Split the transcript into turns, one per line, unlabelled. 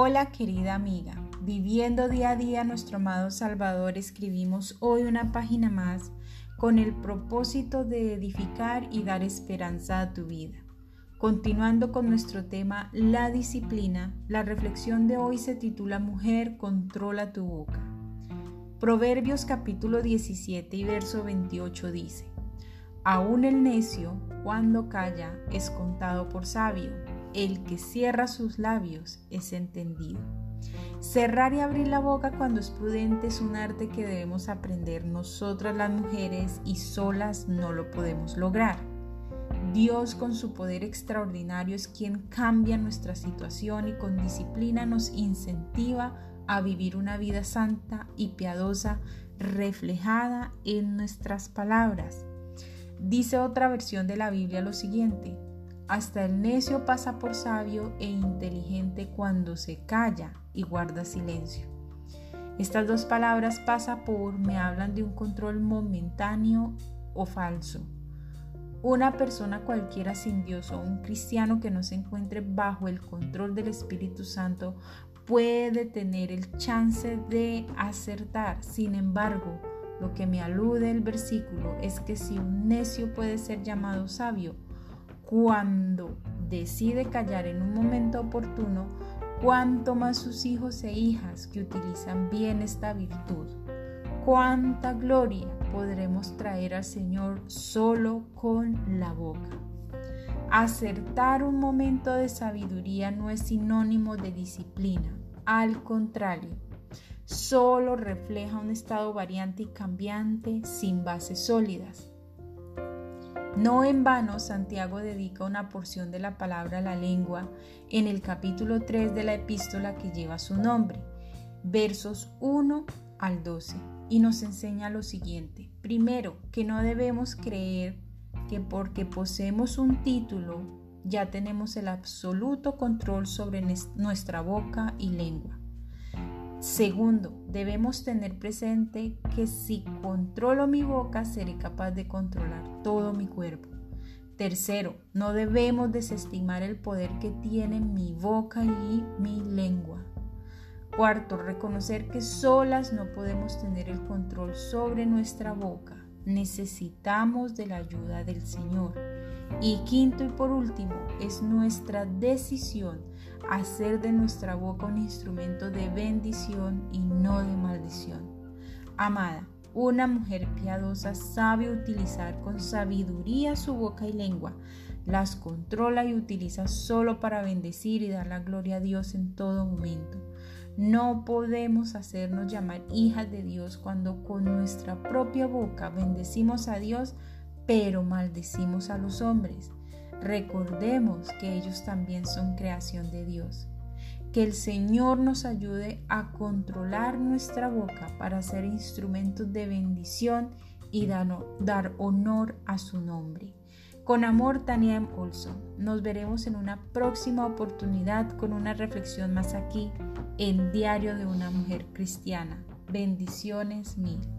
Hola querida amiga, viviendo día a día nuestro amado Salvador, escribimos hoy una página más con el propósito de edificar y dar esperanza a tu vida. Continuando con nuestro tema, la disciplina, la reflexión de hoy se titula Mujer, controla tu boca. Proverbios capítulo 17 y verso 28 dice, Aún el necio, cuando calla, es contado por sabio el que cierra sus labios es entendido. Cerrar y abrir la boca cuando es prudente es un arte que debemos aprender nosotras las mujeres y solas no lo podemos lograr. Dios con su poder extraordinario es quien cambia nuestra situación y con disciplina nos incentiva a vivir una vida santa y piadosa reflejada en nuestras palabras. Dice otra versión de la Biblia lo siguiente, hasta el necio pasa por sabio e inteligente cuando se calla y guarda silencio. Estas dos palabras pasa por me hablan de un control momentáneo o falso. Una persona cualquiera sin Dios o un cristiano que no se encuentre bajo el control del Espíritu Santo puede tener el chance de acertar. Sin embargo, lo que me alude el versículo es que si un necio puede ser llamado sabio, cuando decide callar en un momento oportuno, cuanto más sus hijos e hijas que utilizan bien esta virtud. Cuánta gloria podremos traer al Señor solo con la boca. Acertar un momento de sabiduría no es sinónimo de disciplina, al contrario, solo refleja un estado variante y cambiante sin bases sólidas. No en vano Santiago dedica una porción de la palabra a la lengua en el capítulo 3 de la epístola que lleva su nombre, versos 1 al 12, y nos enseña lo siguiente. Primero, que no debemos creer que porque poseemos un título ya tenemos el absoluto control sobre nuestra boca y lengua. Segundo, debemos tener presente que si controlo mi boca, seré capaz de controlar todo mi cuerpo. Tercero, no debemos desestimar el poder que tiene mi boca y mi lengua. Cuarto, reconocer que solas no podemos tener el control sobre nuestra boca. Necesitamos de la ayuda del Señor. Y quinto y por último, es nuestra decisión hacer de nuestra boca un instrumento de bendición y no de maldición. Amada, una mujer piadosa sabe utilizar con sabiduría su boca y lengua, las controla y utiliza solo para bendecir y dar la gloria a Dios en todo momento. No podemos hacernos llamar hijas de Dios cuando con nuestra propia boca bendecimos a Dios, pero maldecimos a los hombres. Recordemos que ellos también son creación de Dios. Que el Señor nos ayude a controlar nuestra boca para ser instrumentos de bendición y dar honor a su nombre. Con amor, Tania. Olson. Nos veremos en una próxima oportunidad con una reflexión más aquí en Diario de una Mujer Cristiana. Bendiciones mil.